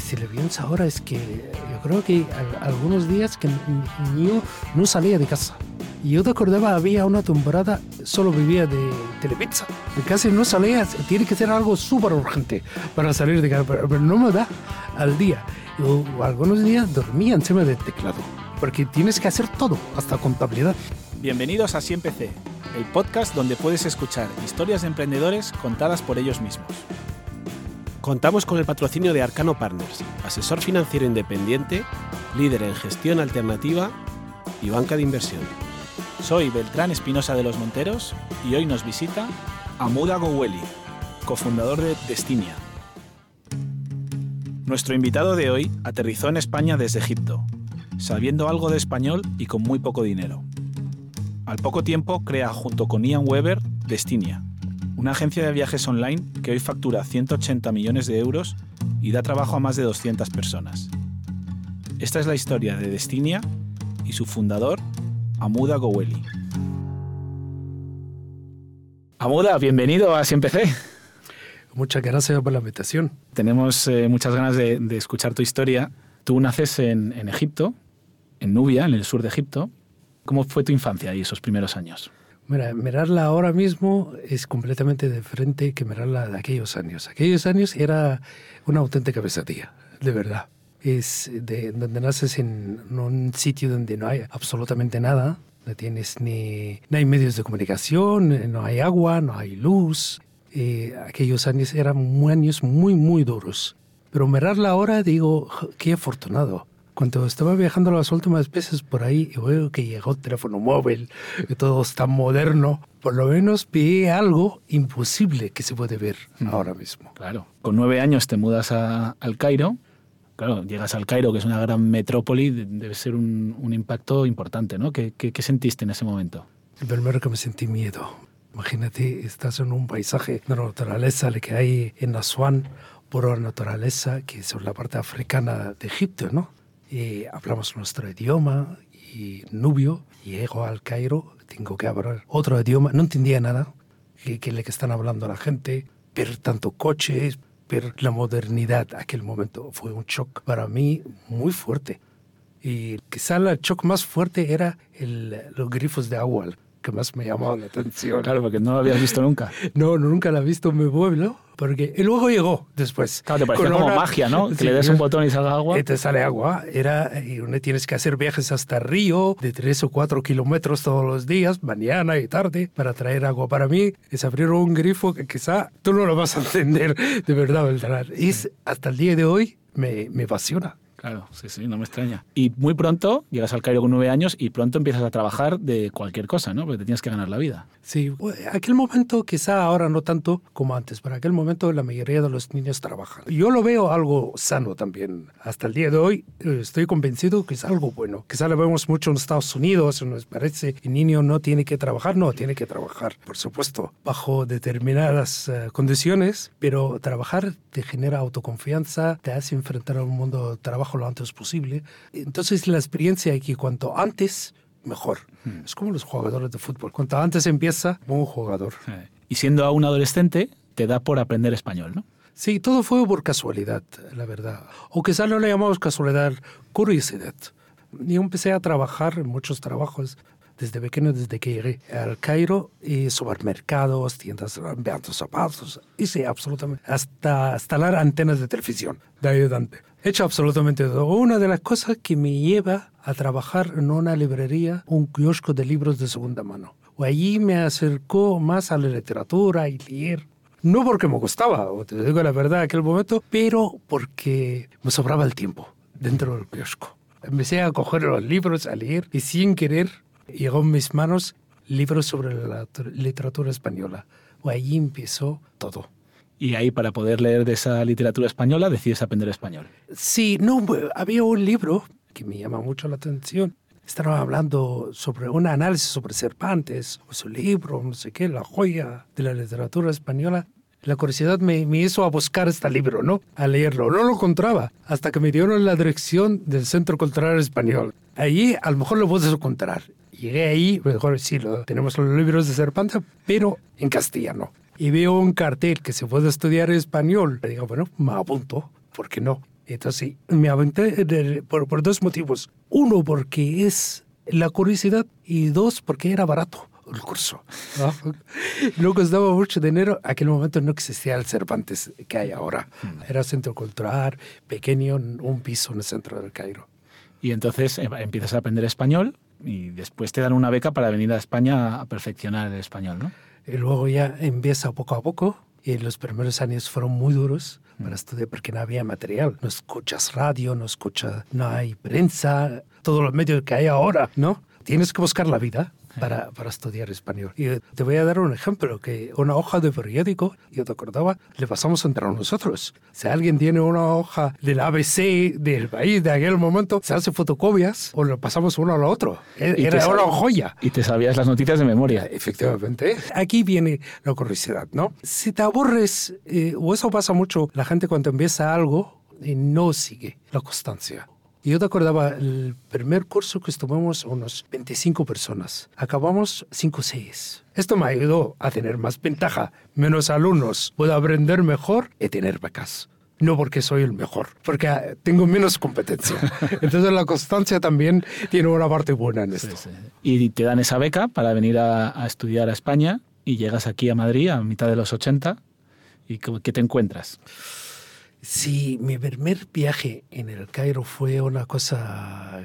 si le pienso ahora es que yo creo que algunos días que yo no salía de casa. Y yo te acordaba, había una temporada, solo vivía de telepizza. Casi no salía, tiene que ser algo súper urgente para salir de casa, pero, no me da al día. Yo algunos días dormía encima del teclado, porque tienes que hacer todo, hasta contabilidad. Bienvenidos a Siempre el podcast donde puedes escuchar historias de emprendedores contadas por ellos mismos. Contamos con el patrocinio de Arcano Partners, asesor financiero independiente, líder en gestión alternativa y banca de inversión. Soy Beltrán Espinosa de los Monteros y hoy nos visita Amuda Goweli, cofundador de Destinia. Nuestro invitado de hoy aterrizó en España desde Egipto, sabiendo algo de español y con muy poco dinero. Al poco tiempo crea junto con Ian Weber Destinia, una agencia de viajes online que hoy factura 180 millones de euros y da trabajo a más de 200 personas. Esta es la historia de Destinia y su fundador, Amuda Goweli. Amuda, bienvenido a Siempre Muchas gracias por la invitación. Tenemos eh, muchas ganas de, escuchar tu historia. Tú naces en, en Egipto, en Nubia, en el sur de Egipto. ¿Cómo fue tu infancia y esos primeros años? Mira, mirarla ahora mismo es completamente diferente que mirarla de aquellos años. Aquellos años era una auténtica pesadilla, de verdad. Es de donde naces en un sitio donde no hay absolutamente nada, no tienes ni, no hay medios de comunicación, no hay agua, no hay luz. Eh, aquellos años eran años muy, muy duros. Pero mirarla ahora digo, qué afortunado cuando estaba viajando las últimas veces por ahí y veo que llegó el teléfono móvil, y todo está moderno, por lo menos vi algo imposible que se puede ver mm. ahora mismo. Claro. Con nueve años te mudas al Cairo. Claro, llegas al Cairo, que es una gran metrópoli, debe ser un, impacto importante, ¿no? ¿Qué, ¿Qué, sentiste en ese momento? El primero que me sentí miedo. Imagínate, estás en un paisaje de naturaleza que hay en Asuán, por naturaleza, que es la parte africana de Egipto, ¿no? Y hablamos nuestro idioma y nubio. Llego al Cairo, tengo que hablar otro idioma, no entendía nada que, le que están hablando a la gente, ver tanto coches, ver la modernidad. Aquel momento fue un shock para mí muy fuerte. Y quizá el shock más fuerte era los grifos de agua que más me llamaba la atención. Claro, porque no lo habías visto nunca. no, nunca la he visto en mi pueblo. Porque, y luego llegó después. Claro, te parecía como magia, ¿no? Que le des un botón y salga agua. Y te sale agua. Era, y uno tienes que hacer viajes hasta Río de tres o cuatro kilómetros todos los días, mañana y tarde, para traer agua. Para mí es abrir un grifo que quizá tú no lo vas a entender de verdad, Beltrán. Y hasta el día de hoy me, me apasiona. Claro, sí, sí, no me extraña. Y muy pronto llegas al Cairo con nueve años y pronto empiezas a trabajar de cualquier cosa, ¿no? Porque te tienes que ganar la vida. Sí, aquel momento quizá ahora no tanto como antes, pero aquel momento la mayoría de los niños trabajan. Yo lo veo algo sano también. Hasta el día de hoy eh, estoy convencido que es algo bueno. Quizá lo vemos mucho en Estados Unidos, nos parece el niño no tiene que trabajar, no, tiene que trabajar, por supuesto, bajo determinadas eh, condiciones, pero trabajar te genera autoconfianza, te hace enfrentar a un mundo de trabajo lo antes posible. Entonces la experiencia aquí, cuanto antes, mejor. Hmm. Es como los jugadores de fútbol. Cuanto antes empieza, un jugador. Y siendo aún adolescente, te da por aprender español, ¿no? Sí, todo fue por casualidad, la verdad. O quizás no le llamamos casualidad, curiosidad. Yo empecé a trabajar en muchos trabajos desde pequeño, desde que llegué al Cairo, y supermercados, tiendas, zapatos, hice absolutamente, hasta instalar antenas de televisión de ayudante. He hecho absolutamente todo. Una de las cosas que me lleva a trabajar en una librería, un kiosco de libros de segunda mano. Allí me acercó más a la literatura y leer. No porque me gustaba, te digo la verdad, en aquel momento, pero porque me sobraba el tiempo dentro del kiosco. Empecé a coger los libros, a leer, y sin querer llegó en mis manos libros sobre la literatura española. Allí empezó todo y ahí para poder leer de esa literatura española decides aprender español. Sí, no, había un libro que me llama mucho la atención. Estaban hablando sobre un análisis sobre Cervantes, o su libro, no sé qué, la joya de la literatura española. La curiosidad me, me, hizo a buscar este libro, ¿no? A leerlo. No lo encontraba hasta que me dieron la dirección del Centro Cultural Español. Allí a lo mejor lo puedes encontrar. Llegué ahí, mejor sí, lo, tenemos los libros de Cervantes, pero en castellano y veo un cartel que se puede estudiar español, le digo, bueno, me apunto, ¿por qué no? Entonces me aventé por, por dos motivos. Uno, porque es la curiosidad y dos, porque era barato el curso. ¿no? No costaba mucho dinero. Aquel momento no existía el Cervantes que hay ahora. Era centro cultural, pequeño, un piso en el centro del Cairo. Y entonces eh, empiezas a aprender español y después te dan una beca para venir a España a perfeccionar el español, ¿no? Y luego ya empieza poco a poco. Y los primeros años fueron muy duros para estudiar porque no había material. No escuchas radio, no escuchas, no hay prensa, todos los medios que hay ahora, ¿no? Tienes que buscar la vida para, para estudiar español. Y te voy a dar un ejemplo, que una hoja de periódico, yo te acordaba, le pasamos entre nosotros. Si alguien tiene una hoja del ABC del país de aquel momento, se hace fotocopias o lo pasamos uno al otro. E- Era una joya. Y te sabías las noticias de memoria. Efectivamente. Aquí viene la curiosidad, ¿no? Si te aburres, eh, o eso pasa mucho, la gente cuando empieza algo y no sigue la constancia. Y Yo te acordaba, el primer curso que estuvimos unos 25 personas. Acabamos 5 o 6. Esto me ayudó a tener más ventaja, menos alumnos, puedo aprender mejor y tener becas. No porque soy el mejor, porque ah, tengo menos competencia. Entonces la constancia también tiene una parte buena en esto. Y te dan esa beca para venir a, a estudiar a España y llegas aquí a Madrid a mitad de los 80 y ¿qué qué te encuentras? Sí, mi primer viaje en el Cairo fue una cosa,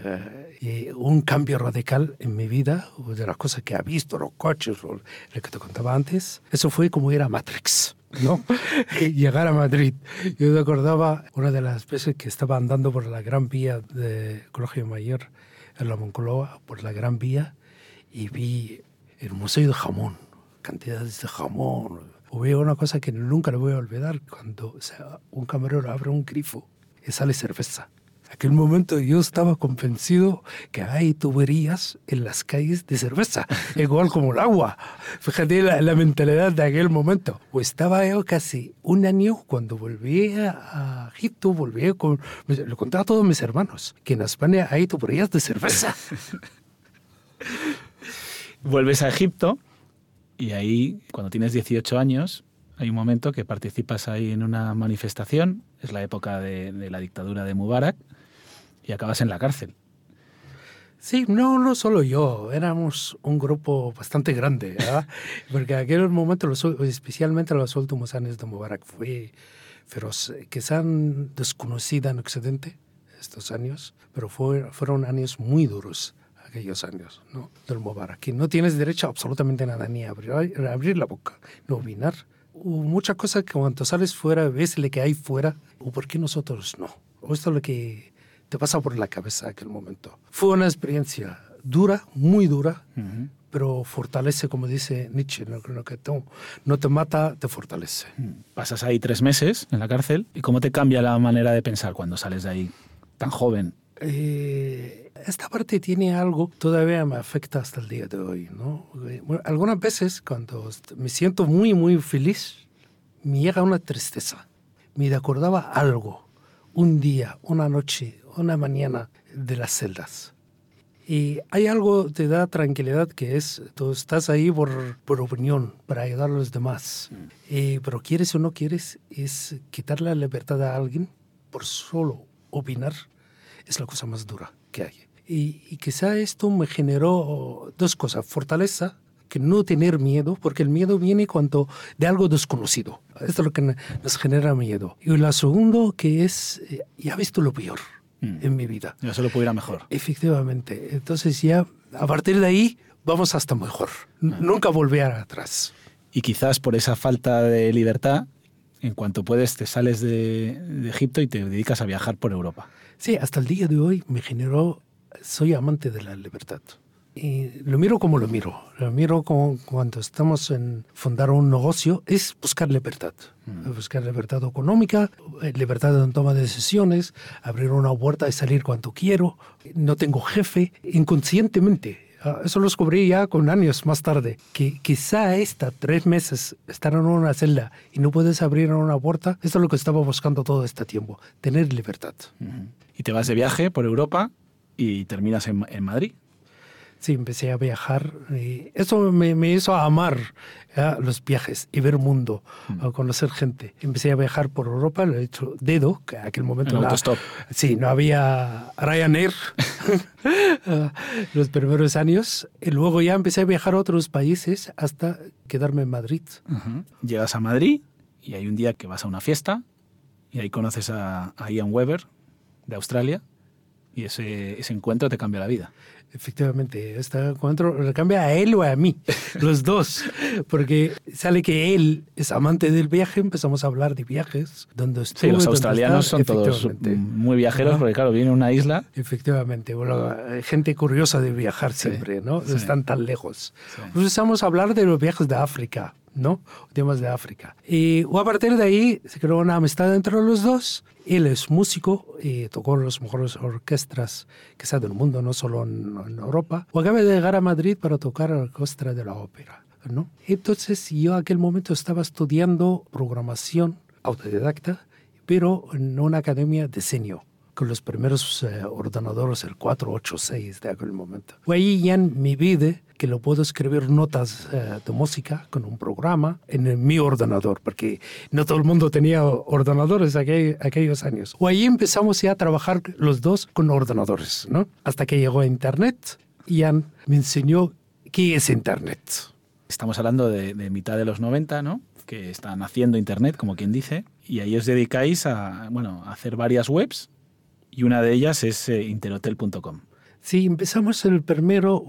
eh, un cambio radical en mi vida, de las cosas que he visto, los coches, lo, lo que te contaba antes. Eso fue como ir a Matrix, ¿no? Llegar a Madrid. Yo me acordaba una de las veces que estaba andando por la Gran Vía de Colegio Mayor, en la Moncloa, por la Gran Vía, y vi el Museo de Jamón, cantidades de jamón. Veo una cosa que nunca le voy a olvidar, cuando o sea, un camarero abre un grifo y sale cerveza. Aquel momento yo estaba convencido que hay tuberías en las calles de cerveza, igual como el agua. Fíjate la, la mentalidad de aquel momento. O estaba yo casi un año cuando volví a Egipto, volví con... Le contaba a todos mis hermanos que en España hay tuberías de cerveza. Vuelves a Egipto y ahí, cuando tienes 18 años, hay un momento que participas ahí en una manifestación, es la época de, de la dictadura de Mubarak, y acabas en la cárcel. Sí, no, no solo yo, éramos un grupo bastante grande, ¿verdad? porque en aquel momento, los, especialmente en los últimos años de Mubarak, fue feroz. Quizá desconocida en Occidente estos años, pero fue, fueron años muy duros aquellos años ¿no? del Mubarak. Que no tienes derecho a absolutamente nada, ni a abrir, a abrir la boca, no opinar. Muchas cosas que cuando sales fuera, ves lo que hay fuera, o por qué nosotros no. O esto es lo que te pasa por la cabeza aquel momento. Fue una experiencia dura, muy dura, pero fortalece, como dice Nietzsche, no, que te- no te mata, te fortalece. Pasas ahí tres meses en la cárcel, ¿y cómo te cambia la manera de pensar cuando sales de ahí tan joven? Eh, esta parte tiene algo todavía me afecta hasta el día de hoy, ¿no? Eh, bueno, algunas veces cuando me siento muy, muy feliz, me llega una tristeza. Me acordaba algo, un día, una noche, una mañana de las celdas. Y hay algo que te da tranquilidad que es, tú estás ahí por, por opinión, para ayudar a los demás. Eh, pero quieres o no quieres, es quitar la libertad a alguien por solo opinar, es la cosa más dura que hay. Y, y quizá esto me generó dos cosas, fortaleza, que no tener miedo, porque el miedo viene cuando de algo desconocido. Esto es lo que nos genera miedo. Y la segundo, que es, eh, ya he visto lo peor Mm. en mi vida. Yo solo puedo ir a mejor. Efectivamente. Entonces ya a partir de ahí vamos hasta mejor. N- Nunca volver atrás. Y quizás por esa falta de libertad, en cuanto puedes te sales de, de Egipto y te dedicas a viajar por Europa. Sí, hasta el día de hoy me generó, soy amante de la libertad. Y lo miro como lo miro. Lo miro como cuando estamos en fundar un negocio, es buscar libertad. Buscar libertad económica, eh, libertad en toma de decisiones, abrir una puerta y salir cuando quiero. No tengo jefe, inconscientemente. Ah, Eso lo descubrí ya con años más tarde, que quizá esta tres meses estar en una celda y no puedes abrir una puerta, esto es lo que estaba buscando todo este tiempo, tener libertad. Y te vas de viaje por Europa y terminas en, en Madrid. Sí, empecé a viajar y eso me, me hizo amar ¿ya? los viajes y ver mundo, a conocer gente. Empecé a viajar por Europa, lo he hecho dedo, que en aquel momento autostop. sí, no había Ryanair los primeros años. Y luego ya empecé a viajar a otros países hasta quedarme en Madrid. Llegas a Madrid y hay un día que vas a una fiesta y ahí conoces a, a Ian Weber de Australia y ese, ese encuentro te cambia la vida. Efectivamente, este encuentro le cambia a él o a mí, los dos, porque sale que él es amante del viaje, empezamos a hablar de viajes, donde Sí, los australianos son todos muy viajeros Ajá. porque claro, vienen a una isla. Efectivamente, bueno, gente curiosa de viajar siempre, ¿no? sí. Están tan lejos. Sí. Pues empezamos a hablar de los viajes de África, ¿no? Temas de África. Y a partir de ahí se creó una amistad entre los dos. Él es músico y tocó en las mejores orquestas que sea del mundo, no solo en, en Europa. O acaba de llegar a Madrid para tocar la orquesta de la ópera, ¿no? Entonces yo en aquel momento estaba estudiando programación autodidacta, pero en una academia de diseño con los primeros eh, ordenadores, el 486 de aquel momento. Fue ahí ya en mi vida que lo puedo escribir notas eh, de música con un programa en el- mi ordenador, porque no todo el mundo tenía ordenadores aquel- aquellos años. O ahí empezamos ya a trabajar los dos con ordenadores, ¿no? Hasta que llegó a Internet y Ian me enseñó qué es Internet. Estamos hablando de, de mitad de los 90, ¿no? Que está naciendo Internet, como quien dice, y ahí os dedicáis a, bueno, a hacer varias webs y una de ellas es eh, interhotel.com. Sí, empezamos el primero,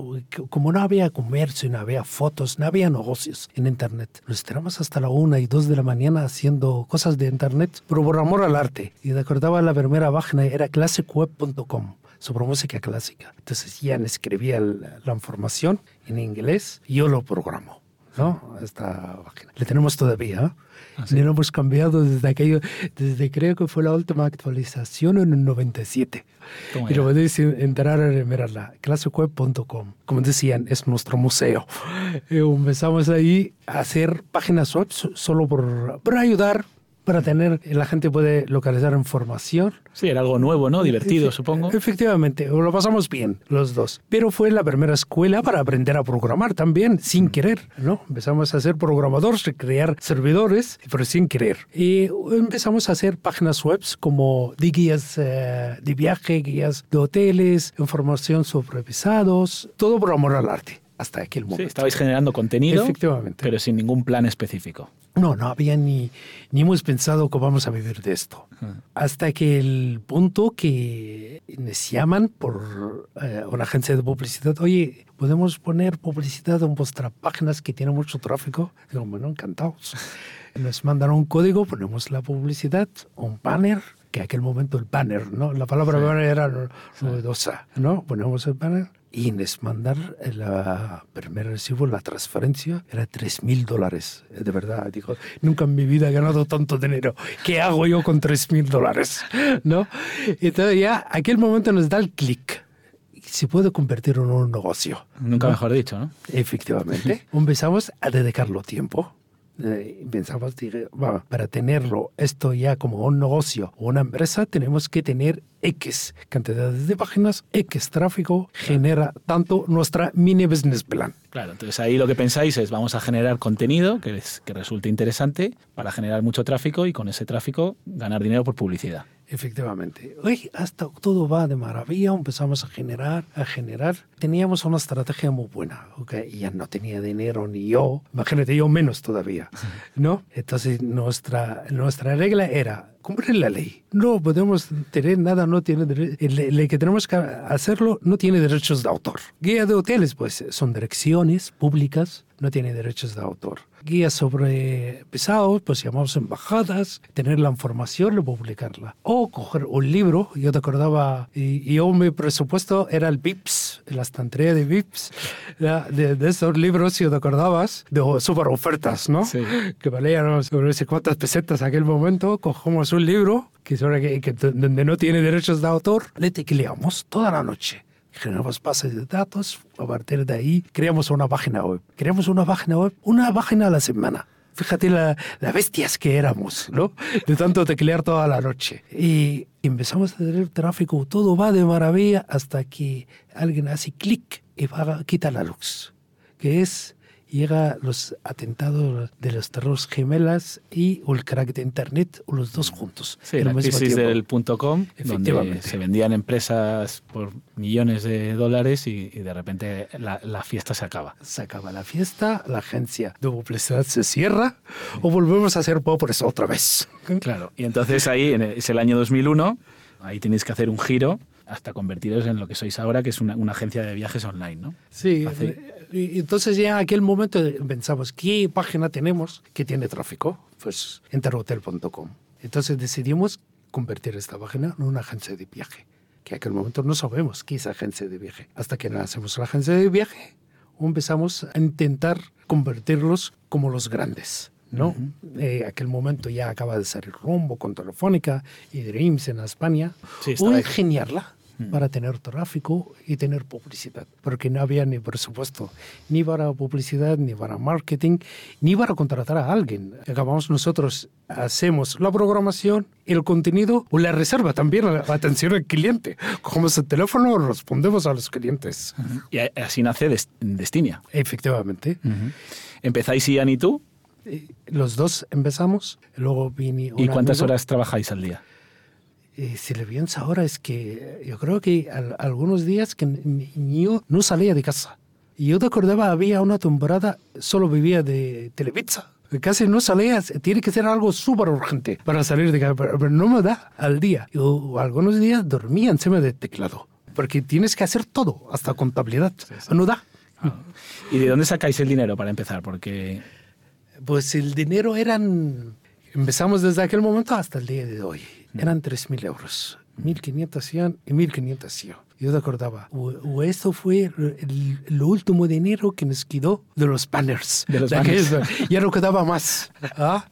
como no había comercio, no había fotos, no había negocios en Internet. Nos tiramos hasta la una y dos de la mañana haciendo cosas de Internet, pero por amor al arte. Y recordaba la primera página, era classicweb.com, sobre música clásica. Entonces ya escribía el- la información en inglés y yo lo programo. ¿No? Esta página. Le tenemos todavía. ¿eh? Ah, sí. No hemos cambiado desde aquello, desde creo que fue la última actualización en el 97. Toma Y lo podéis entrar a mirarla, classicweb.com. Como decían, es nuestro museo. Y empezamos ahí a hacer páginas web so- solo por, por ayudar, para tener, la gente puede localizar información. Sí, era algo nuevo, ¿no? Divertido, supongo. Efectivamente, lo pasamos bien los dos. Pero fue la primera escuela para aprender a programar también, sin querer, ¿no? Empezamos a ser programadores, a crear servidores, pero sin querer. Y empezamos a hacer páginas web como de guías eh, de viaje, guías de hoteles, información sobre visados, todo por amor al arte. Hasta aquel momento. Sí, estabais generando contenido, Efectivamente. pero sin ningún plan específico. No, no había ni, ni hemos pensado que vamos a vivir de esto. Hasta que el punto que nos llaman por eh, una agencia de publicidad, oye, ¿podemos poner publicidad en vuestras páginas que tienen mucho tráfico? Digo, bueno, encantados. Nos mandaron un código, ponemos la publicidad, un banner, que en aquel momento el banner, ¿no? La palabra banner era no- novedosa, ¿no? Ponemos el banner y nos mandar la primer recibo, la transferencia, era 3 mil dólares. De verdad, digo, nunca en mi vida he ganado tanto dinero. ¿Qué hago yo con 3 mil dólares? ¿No? Entonces ya, aquel momento nos da el clic. Se puede convertir en un negocio. Nunca ¿no? mejor dicho, ¿no? Efectivamente. Empezamos a dedicarlo tiempo. Eh, pensamos, dije, "Va, para tenerlo esto ya como un negocio o una empresa, tenemos que tener X cantidades de páginas, X tráfico, genera tanto nuestra mini business plan. Claro, entonces ahí lo que pensáis es vamos a generar contenido que, es- que resulte interesante para generar mucho tráfico y con ese tráfico ganar dinero por publicidad. Efectivamente. Hoy hasta todo va de maravilla, empezamos a generar, a generar. Teníamos una estrategia muy buena, ¿ok? Ya no tenía dinero ni yo, imagínate yo menos todavía, ¿no? Entonces nuestra, nuestra regla era cumplir la ley. No podemos tener nada, no tiene el, el que tenemos que hacerlo no tiene derechos de autor. Guía de hoteles, pues son direcciones públicas, no tiene derechos de autor. Guías sobre pesados, pues llamamos embajadas, tener la información y publicarla. O coger un libro, yo te acordaba, y, y yo mi presupuesto era el VIPS, la estantería de VIPS, de, de esos libros, si te acordabas, de super ofertas, ¿no? Sí. Que valían no sé cuántas pesetas en aquel momento, cogemos un libro que, que, que donde no tiene derechos de autor, le tecleamos toda la noche generamos bases de datos, a partir de ahí creamos una página web. Creamos una página web, una página a la semana. Fíjate la, la bestias que éramos, ¿no? De tanto teclear toda la noche. Y empezamos a tener tráfico, todo va de maravilla hasta que alguien hace clic y va a quitar la luz, que es llega los atentados de los terrores gemelas y el crack de Internet, los dos juntos. Sí, la crisis del punto .com, donde se vendían empresas por millones de dólares y, de repente la, la, fiesta se acaba. Se acaba la fiesta, la agencia de publicidad se cierra o volvemos a ser pobres otra vez. Claro, y entonces ahí es el año 2001, ahí tenéis que hacer un giro hasta convertiros en lo que sois ahora, que es una, una agencia de viajes online, ¿no? Sí, y entonces ya en aquel momento pensamos, ¿qué página tenemos que tiene tráfico? Pues enterhotel.com. Entonces decidimos convertir esta página en una agencia de viaje, que en aquel momento no sabemos qué es agencia de viaje. Hasta que hacemos la agencia de viaje, empezamos a intentar convertirlos como los grandes. ¿no? Eh, aquel momento ya acaba de salir Rumbo con Telefónica y Dreams en España. Sí, o ingeniarla Mm. para tener tráfico y tener publicidad, porque no había ni presupuesto, ni para publicidad, ni para marketing, ni para contratar a alguien. Acabamos nosotros, hacemos la programación, el contenido o la reserva también, la atención al cliente. Cogemos el teléfono, respondemos a los clientes. Y así nace Destinia. Efectivamente. ¿Empezáis Ian y tú? Eh, los dos empezamos, luego vine... ¿Y cuántas horas trabajáis al día? Eh, si le pienso ahora es que yo creo que algunos días que yo no salía de casa. Y yo te acordaba, había una temporada, solo vivía de Televisa. Casi no salía, tiene que ser algo súper urgente para salir de casa, pero, no me da al día. Yo algunos días dormía encima del teclado, porque tienes que hacer todo, hasta contabilidad. No da. Ah. ¿Y de dónde sacáis el dinero para empezar? Porque... Pues el dinero eran... Empezamos desde aquel momento hasta el día de hoy eran 3.000 euros. 1.500 y 1.500 yo te acordaba, o, esto fue el, último dinero que nos quedó de los banners. De los banners. ya no quedaba más. ¿ah?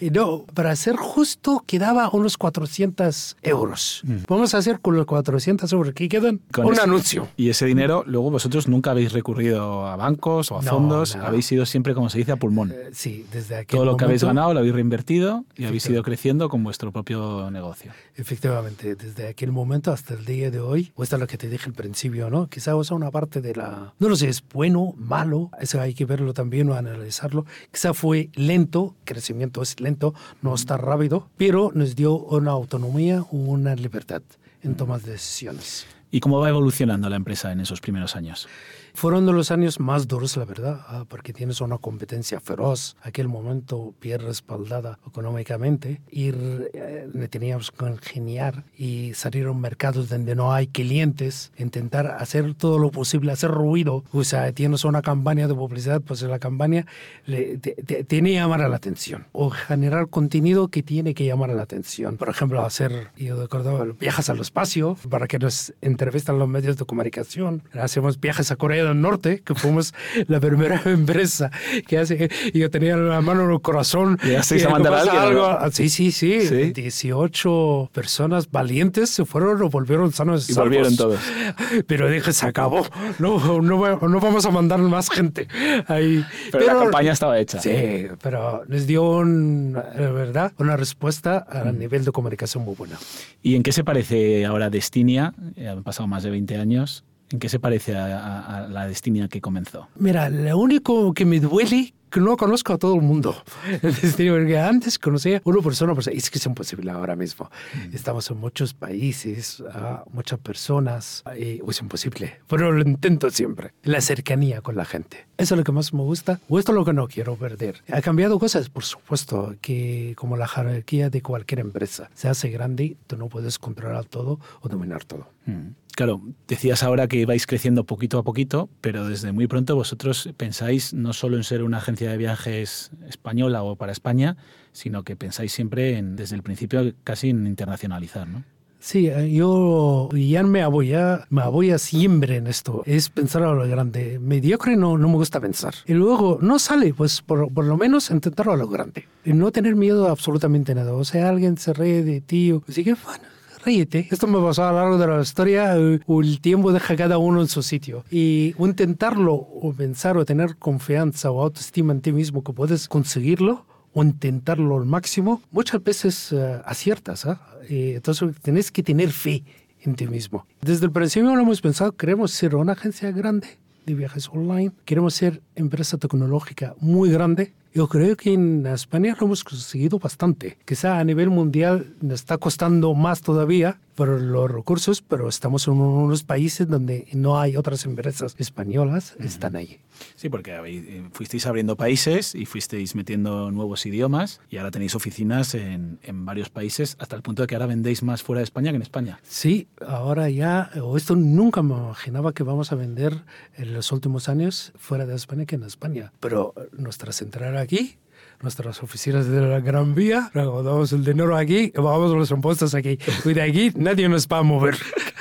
Y no, para ser justo, quedaba unos 400 euros. Mm. Vamos a hacer con los 400 euros que quedan un anuncio. Y ese dinero, luego vosotros nunca habéis recurrido a bancos o a fondos, habéis ido siempre, como se dice, a pulmón. Eh, sí, desde aquel Todo lo que habéis ganado lo habéis reinvertido y habéis ido creciendo con vuestro propio negocio. Efectivamente, desde aquel momento hasta el día de hoy, que te dije al principio, ¿no? Quizá sea una parte de la... No lo sé, es bueno, malo, eso hay que verlo también o analizarlo. Quizá fue lento, crecimiento es lento, no está rápido, pero nos dio una autonomía, una libertad en tomas de decisiones. ¿Y cómo va evolucionando la empresa en esos primeros años? Fueron de los años más duros, la verdad, ah, porque tienes una competencia feroz. Aquel momento bien respaldada económicamente y eh, teníamos que ingeniar y salir a mercados donde no hay clientes, intentar hacer todo lo posible, hacer ruido. O sea, tienes una campaña de publicidad, pues la campaña le, tiene que llamar a la atención o generar contenido que tiene que llamar a la atención. Por ejemplo, hacer, yo recuerdo, viajes al espacio para que nos entrevistan los medios de comunicación. Hacemos viajes a Corea del Norte, que fuimos la primera empresa que hace. Y yo tenía la mano en el corazón. ¿Y a mandar algo? Ah, sí, sí, sí, 18 personas valientes se fueron o volvieron sanos. Y volvieron todos. Pero dije, se acabó. No, no, no vamos a mandar más gente ahí. Pero, la campaña estaba hecha. Sí, pero les dio, un, verdad, una respuesta a mm. nivel de comunicación muy buena. ¿Y en qué se parece ahora Destinia? Han pasado más de 20 años ¿En qué se parece a, la Destinia que comenzó? Mira, lo único que me duele que no conozco a todo el mundo. Porque antes conocía una persona, pues es que es imposible ahora mismo. Mm. Estamos en muchos países, muchas personas, y es imposible. Pero lo intento siempre. La cercanía con la gente. Eso es lo que más me gusta, o esto es lo que no quiero perder. Ha cambiado cosas, por supuesto, que como la jerarquía de cualquier empresa se hace grande, tú no puedes controlar todo o dominar todo. Mm. Claro, decías ahora que vais creciendo poquito a poquito, pero desde muy pronto vosotros pensáis no solo en ser una agencia de viajes española o para España, sino que pensáis siempre en, desde el principio casi en internacionalizar, ¿no? Sí, eh, yo ya me apoya, me apoya siempre en esto. Es pensar a lo grande. Mediocre no, no me gusta pensar. Y luego no sale, pues por, por lo menos intentarlo a lo grande. Y no tener miedo a absolutamente nada. O sea, alguien se ríe de ti. Así que, bueno, ríete. Esto me pasó a lo largo de la historia, el tiempo deja cada uno en su sitio. Y intentarlo o pensar o tener confianza o autoestima en ti mismo que puedes conseguirlo o intentarlo al máximo, muchas veces uh, aciertas. ¿eh? entonces tienes que tener fe en ti mismo. Desde el principio lo hemos pensado, queremos ser una agencia grande de viajes online. Queremos ser empresa tecnológica muy grande yo creo que en España lo hemos conseguido bastante. Quizá a nivel mundial nos está costando más todavía por los recursos, pero estamos en unos países donde no hay otras empresas españolas, están ahí. Sí, porque eh, fuisteis abriendo países y fuisteis metiendo nuevos idiomas y ahora tenéis oficinas en, en, varios países hasta el punto de que ahora vendéis más fuera de España que en España. Sí, ahora ya, o esto nunca me imaginaba que vamos a vender en los últimos años fuera de España que en España, pero nuestra central aquí nuestras oficinas de la Gran Vía, damos el dinero aquí, pagamos los impuestos aquí. Y de aquí nadie nos va a mover.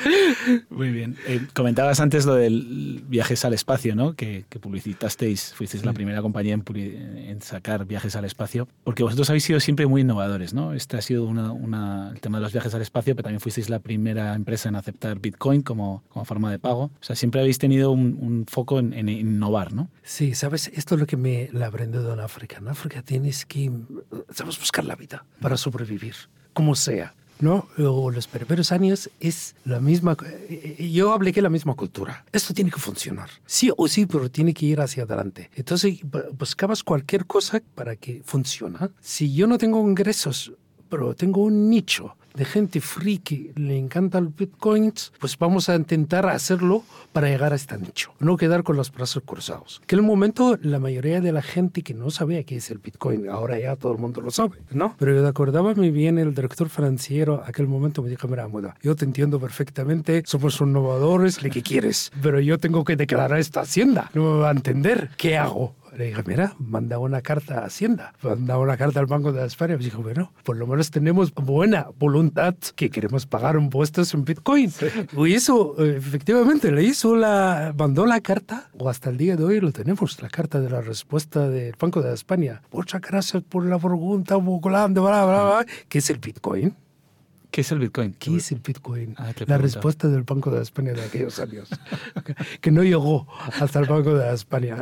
Muy bien. Eh, comentabas antes lo del viajes al espacio, ¿no? Que, publicitasteis, fuisteis la primera compañía en, sacar viajes al espacio, porque vosotros habéis sido siempre muy innovadores, ¿no? Este ha sido una, el tema de los viajes al espacio, pero también fuisteis la primera empresa en aceptar Bitcoin como, como forma de pago. O sea, siempre habéis tenido un, foco en, en, innovar, ¿no? Sí, sabes, esto es lo que me la aprendido en África. En África tienes que, sabes, buscar la vida para sobrevivir, como sea. ¿No? O los primeros años es la misma, eh, yo hablé que la misma cultura. Esto tiene que funcionar. Sí o sí, pero tiene que ir hacia adelante. Entonces, buscabas cualquier cosa para que funcione. Si yo no tengo ingresos, pero tengo un nicho de gente friki, le encanta el Bitcoin, pues vamos a intentar hacerlo para llegar a este nicho, no quedar con los brazos cruzados. Que en el momento la mayoría de la gente que no sabía qué es el Bitcoin, ahora ya todo el mundo lo sabe, ¿no? Pero yo acordaba muy bien el director financiero, aquel momento me dijo, mira, muda, yo te entiendo perfectamente, somos innovadores, lo que quieres, pero yo tengo que declarar esta hacienda, no me va a entender qué hago. Le dije, mira, manda una carta a Hacienda, manda una carta al Banco de España. Me dijo, bueno, por lo menos tenemos buena voluntad que queremos pagar impuestos en Bitcoin. Y eso, efectivamente, le hizo la, mandó la carta, o hasta el día de hoy lo tenemos, la carta de la respuesta del Banco de España. Muchas gracias por la pregunta, bla, bla, bla, bla, ¿Qué es el Bitcoin? ¿Qué es el Bitcoin? ¿Qué es el Bitcoin? Ah, la respuesta del Banco de España de aquellos años, que no llegó hasta el Banco de España.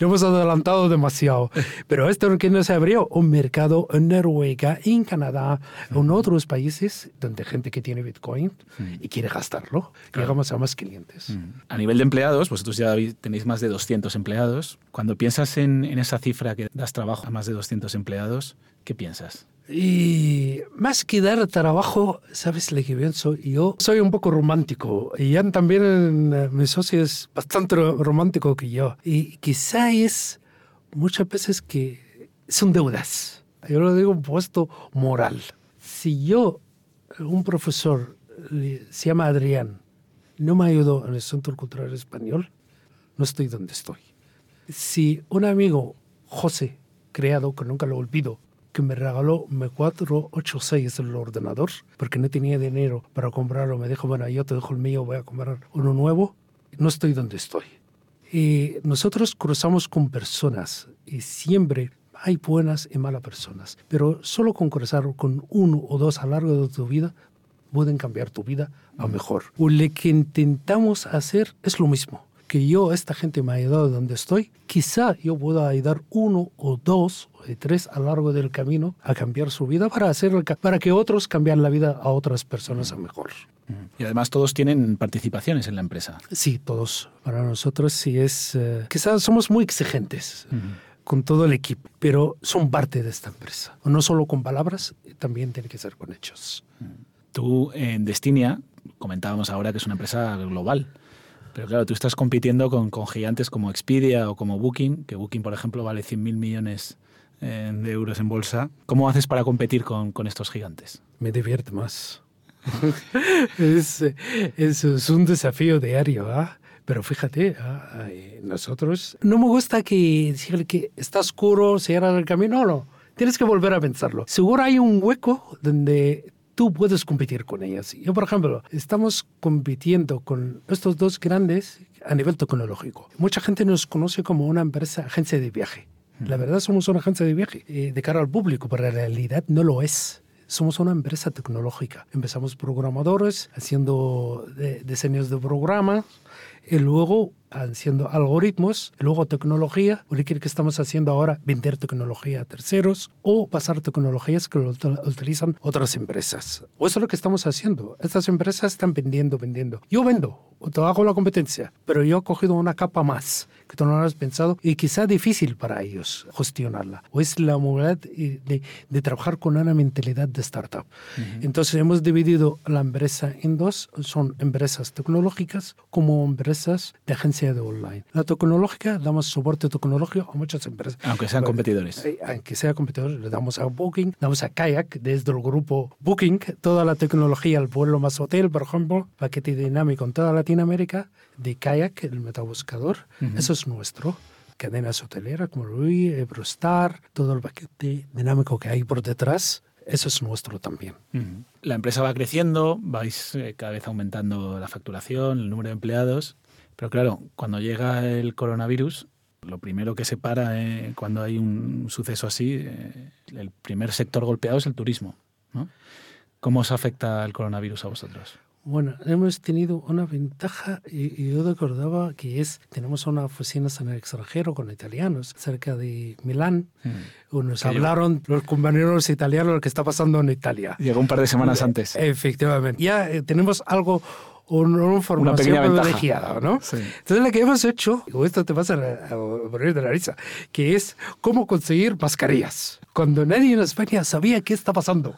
Lo hemos adelantado demasiado. Pero esto que no se abrió un mercado en Noruega, en Canadá, en otros países donde gente que tiene Bitcoin y quiere gastarlo, llegamos a más clientes. A nivel de empleados, vosotros ya tenéis más de 200 empleados. Cuando piensas en, en esa cifra que das trabajo a más de 200 empleados, ¿qué piensas? Y más que dar trabajo, ¿sabes lo que pienso? Yo soy un poco romántico y Jan también, eh, mi socio, es bastante romántico que yo. Y quizá es muchas veces que son deudas. Yo lo digo puesto moral. Si yo, un profesor, se llama Adrián, no me ayudó en el Centro Cultural Español, no estoy donde estoy. Si un amigo, José, creado, que nunca lo olvido, que me regaló mi 486 el ordenador porque no tenía dinero para comprarlo. Me dijo, bueno, yo te dejo el mío, voy a comprar uno nuevo. No estoy donde estoy. Y nosotros cruzamos con personas y siempre hay buenas y malas personas, pero solo con cruzar con uno o dos a lo largo de tu vida pueden cambiar tu vida a mejor. O lo que intentamos hacer es lo mismo que yo, esta gente me ha ayudado donde estoy, quizá yo pueda ayudar uno o dos o tres a lo largo del camino a cambiar su vida para, hacer, para que otros cambien la vida a otras personas a mejor. Y además todos tienen participaciones en la empresa. Sí, todos. Para nosotros sí es... Eh, quizás somos muy exigentes. con todo el equipo, pero son parte de esta empresa. No solo con palabras, también tiene que ser con hechos. Tú en Destinia, comentábamos ahora que es una empresa global. Pero claro, tú estás compitiendo con, con gigantes como Expedia o como Booking, que Booking, por ejemplo, vale 100.000 millones eh, de euros en bolsa. ¿Cómo haces para competir con, con estos gigantes? Me divierte más. es, es, es, un desafío diario, ¿ah? Pero fíjate, ¿ah? nosotros no me gusta que decirle que está oscuro, cierra el camino, no. Tienes que volver a pensarlo. Seguro hay un hueco donde tú puedes competir con ellas. Yo, por ejemplo, estamos compitiendo con estos dos grandes a nivel tecnológico. Mucha gente nos conoce como una empresa, agencia de viaje. La verdad somos una agencia de viaje eh, de cara al público, pero en realidad no lo es. Somos una empresa tecnológica. Empezamos programadores haciendo diseños de programas y luego haciendo algoritmos, luego tecnología, o que estamos haciendo ahora, vender tecnología a terceros o pasar tecnologías que lo utilizan otras empresas. O eso es lo que estamos haciendo. Estas empresas están vendiendo, vendiendo. Yo vendo, o hago la competencia, pero yo he cogido una capa más que tú no has pensado y quizá difícil para ellos gestionarla. O es la movilidad de, de trabajar con una mentalidad de startup. Entonces hemos dividido la empresa en dos, son empresas tecnológicas como empresas de agencia de online. La tecnológica, damos soporte tecnológico a muchas empresas. Aunque sean competidores. Eh, aunque sean competidores, le damos a Booking, damos a Kayak, desde el grupo Booking, toda la tecnología, el vuelo más hotel, por ejemplo, paquete dinámico en toda Latinoamérica, de Kayak, el metabuscador, eso es nuestro cadenas hoteleras como Rui, Eurostar, todo el paquete dinámico que hay por detrás, eso es nuestro también. La empresa va creciendo, vais eh, cada vez aumentando la facturación, el número de empleados, pero claro, cuando llega el coronavirus, lo primero que se para eh, cuando hay un suceso así, eh, el primer sector golpeado es el turismo. ¿Cómo os afecta el coronavirus a vosotros? Bueno, hemos tenido una ventaja y, yo recordaba que es, tenemos una oficina en el extranjero con italianos, cerca de Milán. Mm. Nos hablaron los compañeros italianos lo que está pasando en Italia. Llegó un par de semanas antes. Efectivamente. Ya eh, tenemos algo una formación privilegiada, ¿no? Sí. Entonces lo que hemos hecho, y esto te vas a, poner de la risa, que es cómo conseguir mascarillas. Cuando nadie en España sabía qué está pasando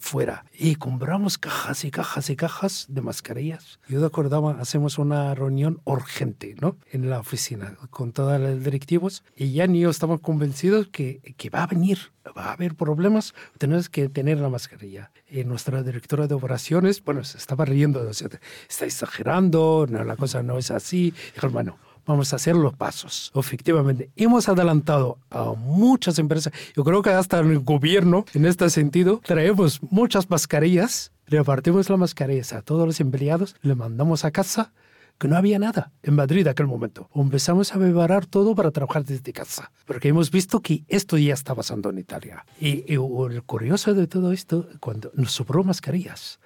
fuera. Y compramos cajas y cajas y cajas de mascarillas. Yo acordaba, hacemos una reunión urgente, ¿no? En la oficina con todos los directivos y ya ni yo estamos convencidos que, que va a venir, va a haber problemas, tenemos que tener la mascarilla. Y nuestra directora de operaciones, bueno, se estaba riendo, está exagerando, no, la cosa no es así. Dijo, hermano, vamos a hacer los pasos. Efectivamente, hemos adelantado a muchas empresas. Yo creo que hasta el gobierno, en este sentido, traemos muchas mascarillas, repartimos las mascarillas a todos los empleados, le mandamos a casa que no había nada en Madrid en aquel momento. Empezamos a preparar todo para trabajar desde casa, porque hemos visto que esto ya está pasando en Italia. Y, y lo curioso de todo esto, cuando nos sobró mascarillas,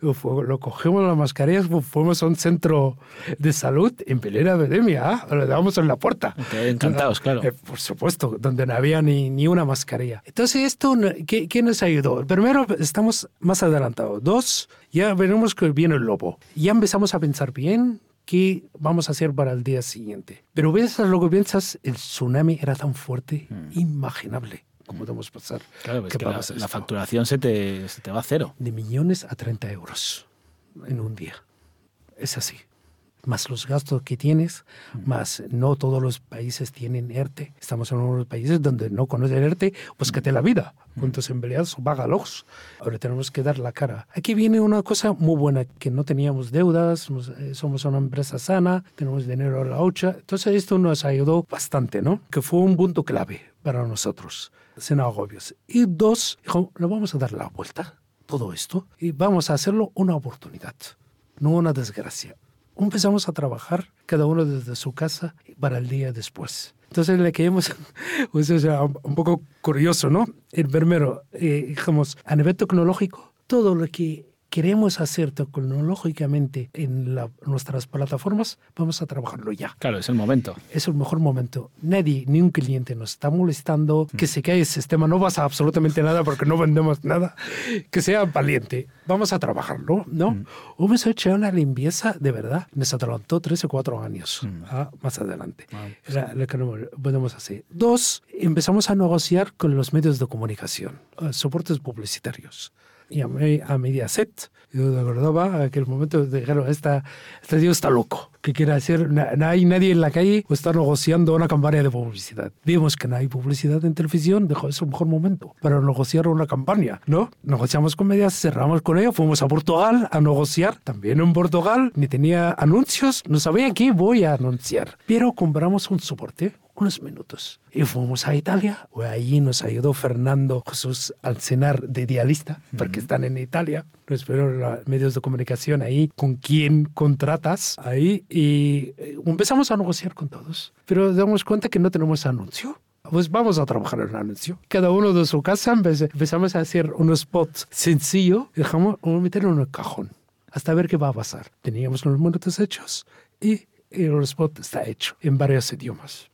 lo cogemos las mascarillas, fuimos a un centro de salud en plena epidemia, ¿ah? lo damos en la puerta. encantados, claro. Eh, por supuesto, donde no había ni, ni una mascarilla. Entonces, esto, ¿qué, ¿qué, nos ayudó? Primero, estamos más adelantados. Dos, ya veremos que viene el lobo. Ya empezamos a pensar bien, ¿qué vamos a hacer para el día siguiente? Pero ves, lo que piensas, el tsunami era tan fuerte, mm. imaginable. ¿Cómo podemos pasar? Claro, que la, la, facturación se te, se te va a cero. De millones a 30 euros en un día. Es así más los gastos que tienes, más no todos los países tienen ERTE. Estamos en unos países donde no conocen ERTE, pues que te la vida. Con tus empleados, págalos. Ahora tenemos que dar la cara. Aquí viene una cosa muy buena, que no teníamos deudas, eh, somos una empresa sana, tenemos dinero a la hucha. Entonces esto nos ayudó bastante, ¿no? Que fue un punto clave para nosotros sin agobios. Y dos, dijo, le vamos a dar la vuelta todo esto y vamos a hacerlo una oportunidad, no una desgracia. Empezamos a trabajar cada uno desde su casa para el día después. Entonces le quedamos, pues, un poco curioso, ¿no? El primero, eh, digamos, a nivel tecnológico, todo lo que queremos hacer tecnológicamente en nuestras plataformas, vamos a trabajarlo ya. Claro, es el momento. Es el mejor momento. Nadie, ni un cliente nos está molestando. Que mm. se caiga el sistema, no pasa absolutamente nada porque no vendemos nada. Que sea valiente. Vamos a trabajarlo, ¿no? Mm. Hemos hecho una limpieza de verdad. Nos adelantó tres o cuatro años mm. ah, más adelante. lo que podemos hacer. Dos, empezamos a negociar con los medios de comunicación, eh, soportes publicitarios y a, Mediaset. Yo de acordaba en aquel momento dijeron, esta, este tío está loco. ¿Qué quiere decir? No hay nadie en la calle o está negociando una campaña de publicidad. Vimos que no hay publicidad en televisión, dijo, es un mejor momento para negociar una campaña, ¿no? Negociamos con Mediaset, cerramos con ella, fuimos a Portugal a negociar. También en Portugal ni tenía anuncios, no sabía qué voy a anunciar. Pero compramos un soporte, unos minutos. Y fuimos a Italia, allí nos ayudó Fernando Jesús al cenar de idealista, porque están en Italia. Nos fueron los medios de comunicación ahí, con quién contratas ahí, y eh, empezamos a negociar con todos. Pero damos cuenta que no tenemos anuncio pues vamos a trabajar en el anuncio. Cada uno de su casa empezamos a hacer un spot sencillo y dejamos meterlo en el cajón hasta ver qué va a pasar. Teníamos los minutos hechos y el spot está hecho en varios idiomas.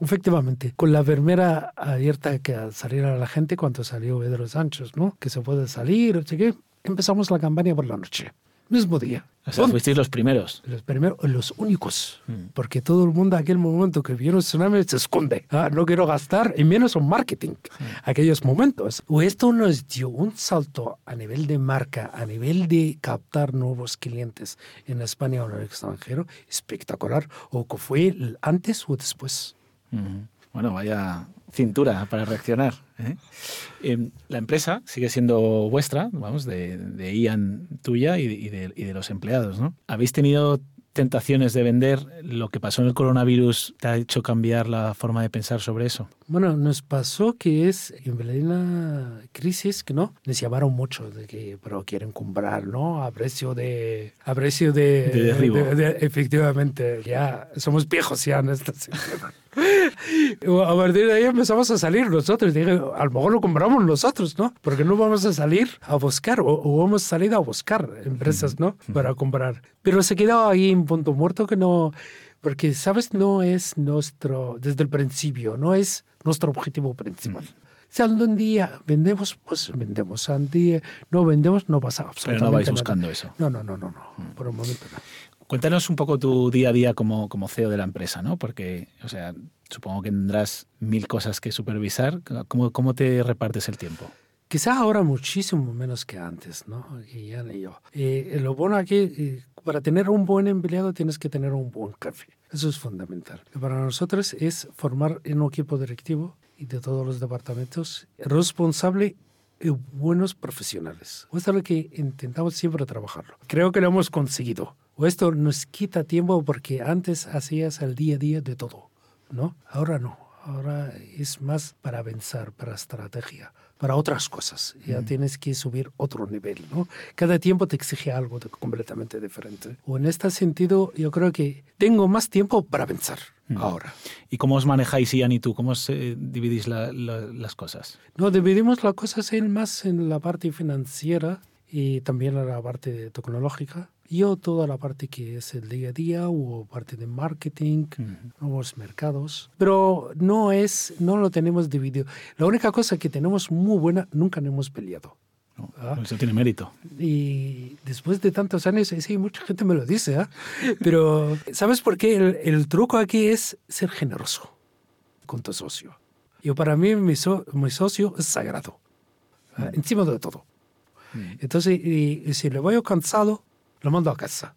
Efectivamente, con la vermera abierta que al salir a la gente cuando salió Pedro Sánchez, ¿no? Que se puede salir, así que empezamos la campaña por la noche mismo día. O sea, fuisteis los primeros. Los primeros, los únicos. Mm. Porque todo el mundo aquel momento que el tsunami se esconde. Ah, no quiero gastar, y menos en marketing, aquellos momentos. O esto nos dio un salto a nivel de marca, a nivel de captar nuevos clientes en España o en el extranjero, espectacular. O que fue antes o después. Bueno, vaya cintura para reaccionar. ¿eh? Em, la empresa sigue siendo vuestra, vamos, de, Ian tuya y de, y de, los empleados, ¿no? ¿Habéis tenido tentaciones de vender, lo que pasó en el coronavirus te ha hecho cambiar la forma de pensar sobre eso? Bueno, nos pasó que es en plena crisis que no nos llamaron mucho de que pero quieren comprar, ¿no? A precio de a precio de, de derribo. efectivamente, ya somos viejos ya en esta situación. a partir de ahí empezamos a salir nosotros. Dije, a lo mejor lo compramos nosotros, ¿no? Porque no vamos a salir a buscar o, o hemos salido a buscar empresas, ¿no? Para comprar. Pero se quedó ahí en punto muerto que no porque, ¿sabes? No es nuestro, desde el principio, no es nuestro objetivo principal. Si algún día vendemos, pues vendemos. Un día no vendemos, no pasa absolutamente Pero no vais buscando eso. No, no, no, no, no. Por un momento no. Cuéntanos un poco tu día a día como, como CEO de la empresa, ¿no? Porque, o sea, supongo que tendrás mil cosas que supervisar. ¿Cómo, cómo te repartes el tiempo? Quizá ahora muchísimo menos que antes, ¿no? Y ya ni yo. Eh, lo bueno aquí, eh, para tener un buen empleado tienes que tener un buen jefe. Eso es fundamental. para nosotros es formar un equipo directivo y de todos los departamentos responsable y buenos profesionales. Esto es lo que intentamos siempre trabajarlo. Creo que lo hemos conseguido. O esto nos quita tiempo porque antes hacías el día a día de todo, ¿no? Ahora no. Ahora es más para pensar, para estrategia, para otras cosas. Ya tienes que subir otro nivel, ¿no? Cada tiempo te exige algo completamente diferente. O en este sentido, yo creo que tengo más tiempo para pensar ahora. ¿Y cómo os manejáis, Ian y tú? ¿Cómo os, eh, dividís las cosas? No, dividimos las cosas en más en la parte financiera y también en la parte tecnológica yo toda la parte que es el día a día o parte de marketing, nuevos mercados, pero no es, no lo tenemos dividido. La única cosa que tenemos muy buena, nunca hemos peleado. ¿Ah? Eso tiene mérito. Y después de tantos años, sí, mucha gente me lo dice, ¿ah? pero ¿sabes por qué? El, el, truco aquí es ser generoso con tu socio. Yo para mí mi, mi socio es sagrado, ¿ah? encima de todo. Entonces, y, y si le voy cansado, lo mando a casa.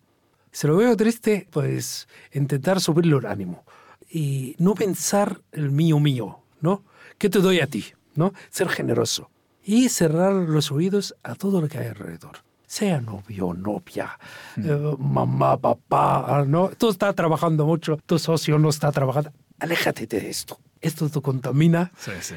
Si lo veo triste, pues intentar subirle el ánimo y no pensar el mío mío, ¿no? ¿Qué te doy a ti? ¿No? Ser generoso y cerrar los oídos a todo lo que hay alrededor. Sea novio, novia, mm. eh, mamá, papá, ¿no? Tú estás trabajando mucho, tu socio no está trabajando. Aléjate de esto. Esto te contamina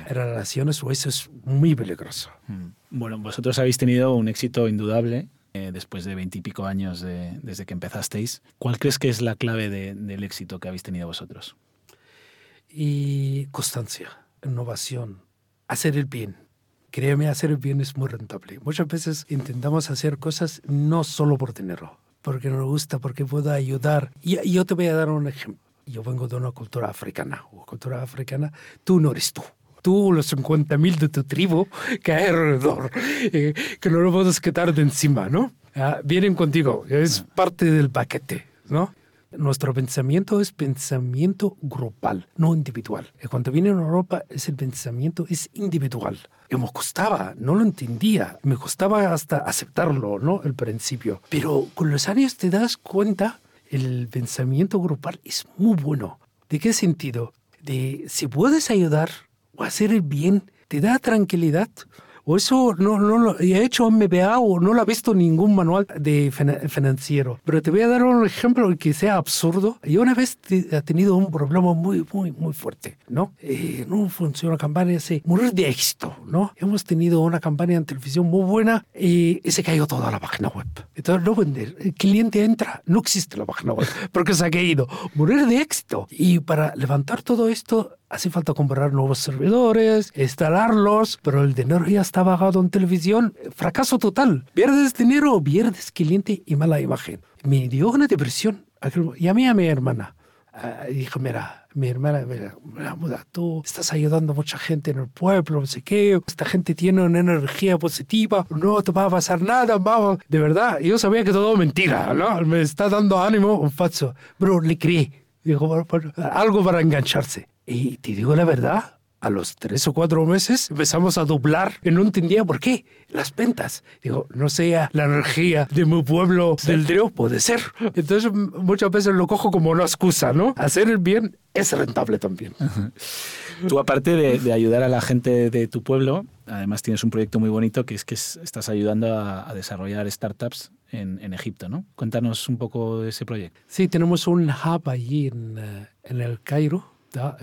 relaciones o eso es muy peligroso. Mm. Bueno, vosotros habéis tenido un éxito indudable eh, después de veintipico años desde que empezasteis. ¿Cuál crees que es la clave del éxito que habéis tenido vosotros? Y constancia, innovación, hacer el bien. Créeme, hacer el bien es muy rentable. Muchas veces intentamos hacer cosas no solo por dinero, porque nos gusta, porque puedo ayudar. Yo te voy a dar un ejemplo. Yo vengo de una cultura africana, o cultura africana, tú no eres tú tú, los 50 mil de tu tribu que hay alrededor, eh, que no lo puedes quitar de encima, ¿no? Ah, vienen contigo, es parte del paquete, ¿no? Nuestro pensamiento es pensamiento grupal, no individual. Cuando viene en Europa, ese pensamiento es individual. Y me costaba, no lo entendía, me costaba hasta aceptarlo, ¿no? El principio. Pero con los años te das cuenta, el pensamiento grupal es muy bueno. ¿De qué sentido? De si puedes ayudar o hacer el bien te da tranquilidad o eso no, no lo he hecho MBA o no lo ha visto ningún manual de financiero. Pero te voy a dar un ejemplo que sea absurdo. Yo una vez he tenido un problema muy, muy, muy fuerte, ¿no? Eh, no funciona campaña, se morir de éxito, ¿no? Hemos tenido una campaña en televisión muy buena y, se cayó toda la página web. Entonces, no vender. El cliente entra, no existe la página web porque se ha caído. Morir de éxito. Y para levantar todo esto, hace falta comprar nuevos servidores, instalarlos, pero el dinero ya está bajado en televisión. Fracaso total. Pierdes dinero, pierdes cliente y mala imagen. Me dio una depresión Llamé a mi hermana. Uh, dijo, mira, mi hermana, mira, mira, tú estás ayudando a mucha gente en el pueblo, no sé qué, esta gente tiene una energía positiva, no te va a pasar nada, vamos. De verdad, yo sabía que todo mentira, ¿no? Me está dando ánimo un falso. Pero le creí, dijo, algo para engancharse. Y te digo la verdad, a los tres o cuatro meses empezamos a doblar y no entendía por qué. Las ventas. Digo, no sea la energía de mi pueblo del río, puede ser. Entonces muchas veces lo cojo como una excusa, ¿no? Hacer el bien es rentable también. Tú aparte de, ayudar a la gente de tu pueblo, además tienes un proyecto muy bonito que es que estás ayudando a, desarrollar startups en, en, Egipto, ¿no? Cuéntanos un poco de ese proyecto. Sí, tenemos un hub allí en, eh, en el Cairo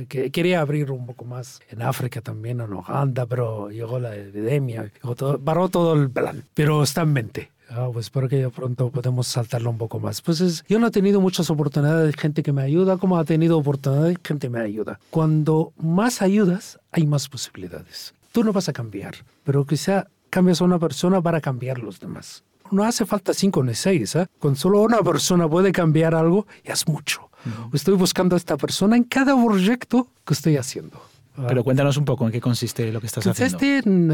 que quería abrir un poco más en África también, en Uganda, pero llegó la epidemia, todo, paró todo el plan, pero está en mente. Ah, pues espero que pronto podemos saltarlo un poco más. Pues yo no he tenido muchas oportunidades de gente que me ayuda, como ha tenido oportunidades de gente que me ayuda. Cuando más ayudas, hay más posibilidades. Tú no vas a cambiar, pero quizá cambias a una persona para cambiar los demás. No hace falta cinco ni seis. ¿eh? Con solo una persona puede cambiar algo, ya es mucho. Estoy buscando a esta persona en cada proyecto que estoy haciendo. Pero cuéntanos un poco en qué consiste lo que estás haciendo.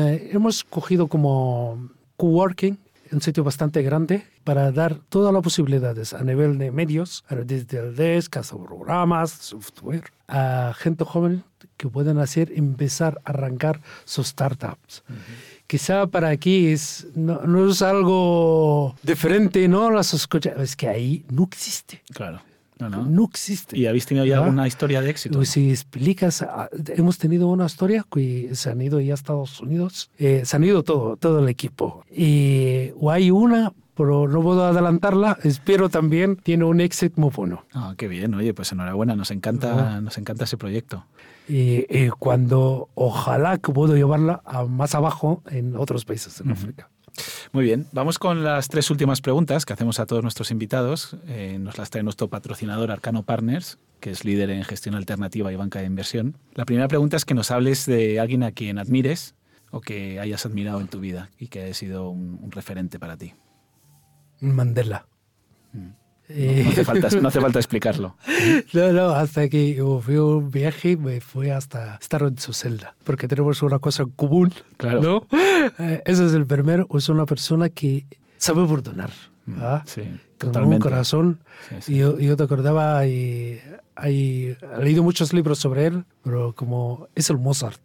Eh, hemos cogido como coworking un sitio bastante grande para dar todas las posibilidades a nivel de medios, desde el desk, hasta programas, software, a gente joven que pueden hacer, empezar a arrancar sus startups. Quizá para aquí es, no, es algo diferente, ¿no? Las es que ahí no existe. Claro. No, existe. ¿Y habéis tenido ya alguna historia de éxito? Pues si explicas, ah, hemos tenido una historia que se han ido ya a Estados Unidos, eh, se han ido todo, todo el equipo. Y o hay una, pero no puedo adelantarla, espero también tiene un éxito muy bueno. Ah, qué bien, oye, pues enhorabuena, nos encanta, nos encanta ese proyecto. Y, cuando ojalá que puedo llevarla a más abajo en otros países en África. Muy bien, vamos con las tres últimas preguntas que hacemos a todos nuestros invitados. Eh, nos las trae nuestro patrocinador Arcano Partners, que es líder en gestión alternativa y banca de inversión. La primera pregunta es que nos hables de alguien a quien admires o que hayas admirado en tu vida y que haya sido un, referente para ti. Mandela. Mm. No, hace falta, no, hace falta, explicarlo. No, no, hasta que fui un viaje me fui hasta estar en su celda, porque tenemos una cosa en común, claro. ¿no? Eh, ese es el primero, es una persona que sabe perdonar. Mm, ¿ah? Sí, Con un corazón. Y yo, yo, te acordaba, y, hay, he leído muchos libros sobre él, pero como es el Mozart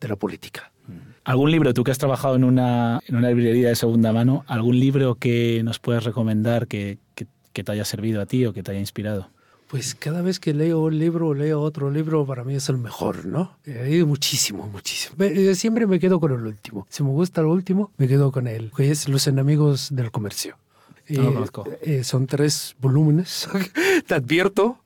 de la política. Mm. ¿Algún libro, tú que has trabajado en una, en una librería de segunda mano, algún libro que nos puedas recomendar que, que te haya servido a ti o que te haya inspirado? Pues cada vez que leo un libro o leo otro libro, para mí es el mejor, ¿no? He leído muchísimo, muchísimo. Siempre me quedo con el último. Si me gusta el último, me quedo con él, que es Los enemigos del comercio. No lo conozco. Eh, son tres volúmenes, te advierto,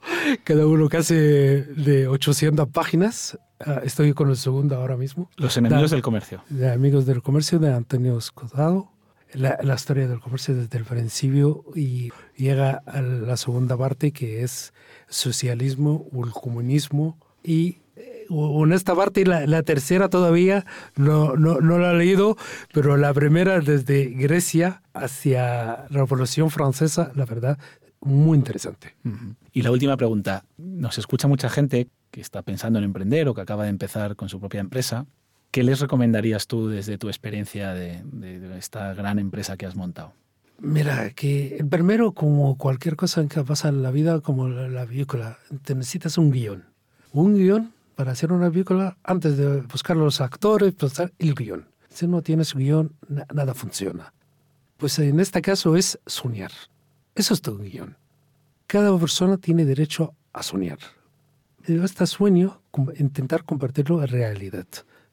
cada uno casi de 800 páginas. Ah, estoy con el segundo ahora mismo. Los enemigos del comercio. De Amigos del Comercio de Antonio Escotado la, la, historia del comercio desde el principio y llega a la segunda parte que es socialismo o el comunismo y eh, en esta parte, la, la tercera todavía no, no, no, la he leído, pero la primera desde Grecia hacia la Revolución Francesa, la verdad, muy interesante. Y la última pregunta, nos escucha mucha gente que está pensando en emprender o que acaba de empezar con su propia empresa ¿Qué les recomendarías tú desde tu experiencia de, esta gran empresa que has montado? Mira, que el primero, como cualquier cosa que pasa en la vida, como la, la te necesitas un guion. Un guion para hacer una película, antes de buscar los actores, buscar el guion. Si no tienes guion, nada funciona. Pues en este caso es soñar. Eso es tu guion. Cada persona tiene derecho a soñar. Este sueño, intentar convertirlo en realidad.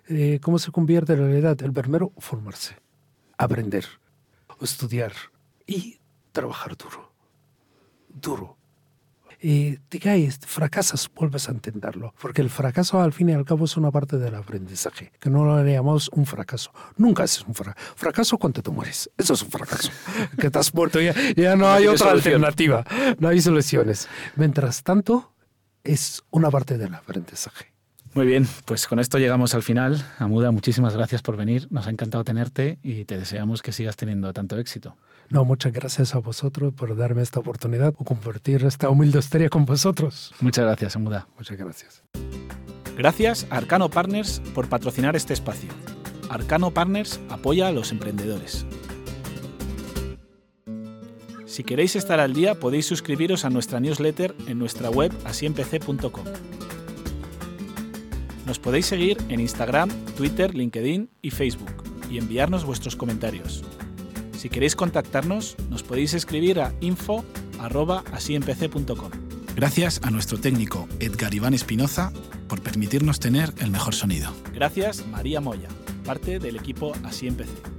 Eh, ¿cómo se convierte en realidad? El primero, formarse, aprender, estudiar y trabajar duro. Duro. Y te caes, fracasas, vuelves a entenderlo. Porque el fracaso, al fin y al cabo, es una parte del aprendizaje, que no lo llamamos un fracaso. Nunca es un fracaso. Fracaso cuando te mueres. Eso es un fracaso. que has muerto, ya, ya no hay otra alternativa. No hay soluciones. Mientras tanto, es una parte del aprendizaje. Muy bien, pues con esto llegamos al final. Amuda, muchísimas gracias por venir. Nos ha encantado tenerte y te deseamos que sigas teniendo tanto éxito. No, muchas gracias a vosotros por darme esta oportunidad o compartir esta humilde historia con vosotros. Muchas gracias, Amuda. Muchas gracias. Gracias a Arcano Partners por patrocinar este espacio. Arcano Partners apoya a los emprendedores. Si queréis estar al día, podéis suscribiros a nuestra newsletter en nuestra web asiempc.com. Nos podéis seguir en Instagram, Twitter, LinkedIn y Facebook y enviarnos vuestros comentarios. Si queréis contactarnos, nos podéis escribir a info.asiempc.com. Gracias a nuestro técnico Edgar Iván Espinoza por permitirnos tener el mejor sonido. Gracias María Moya, parte del equipo Así Empecé.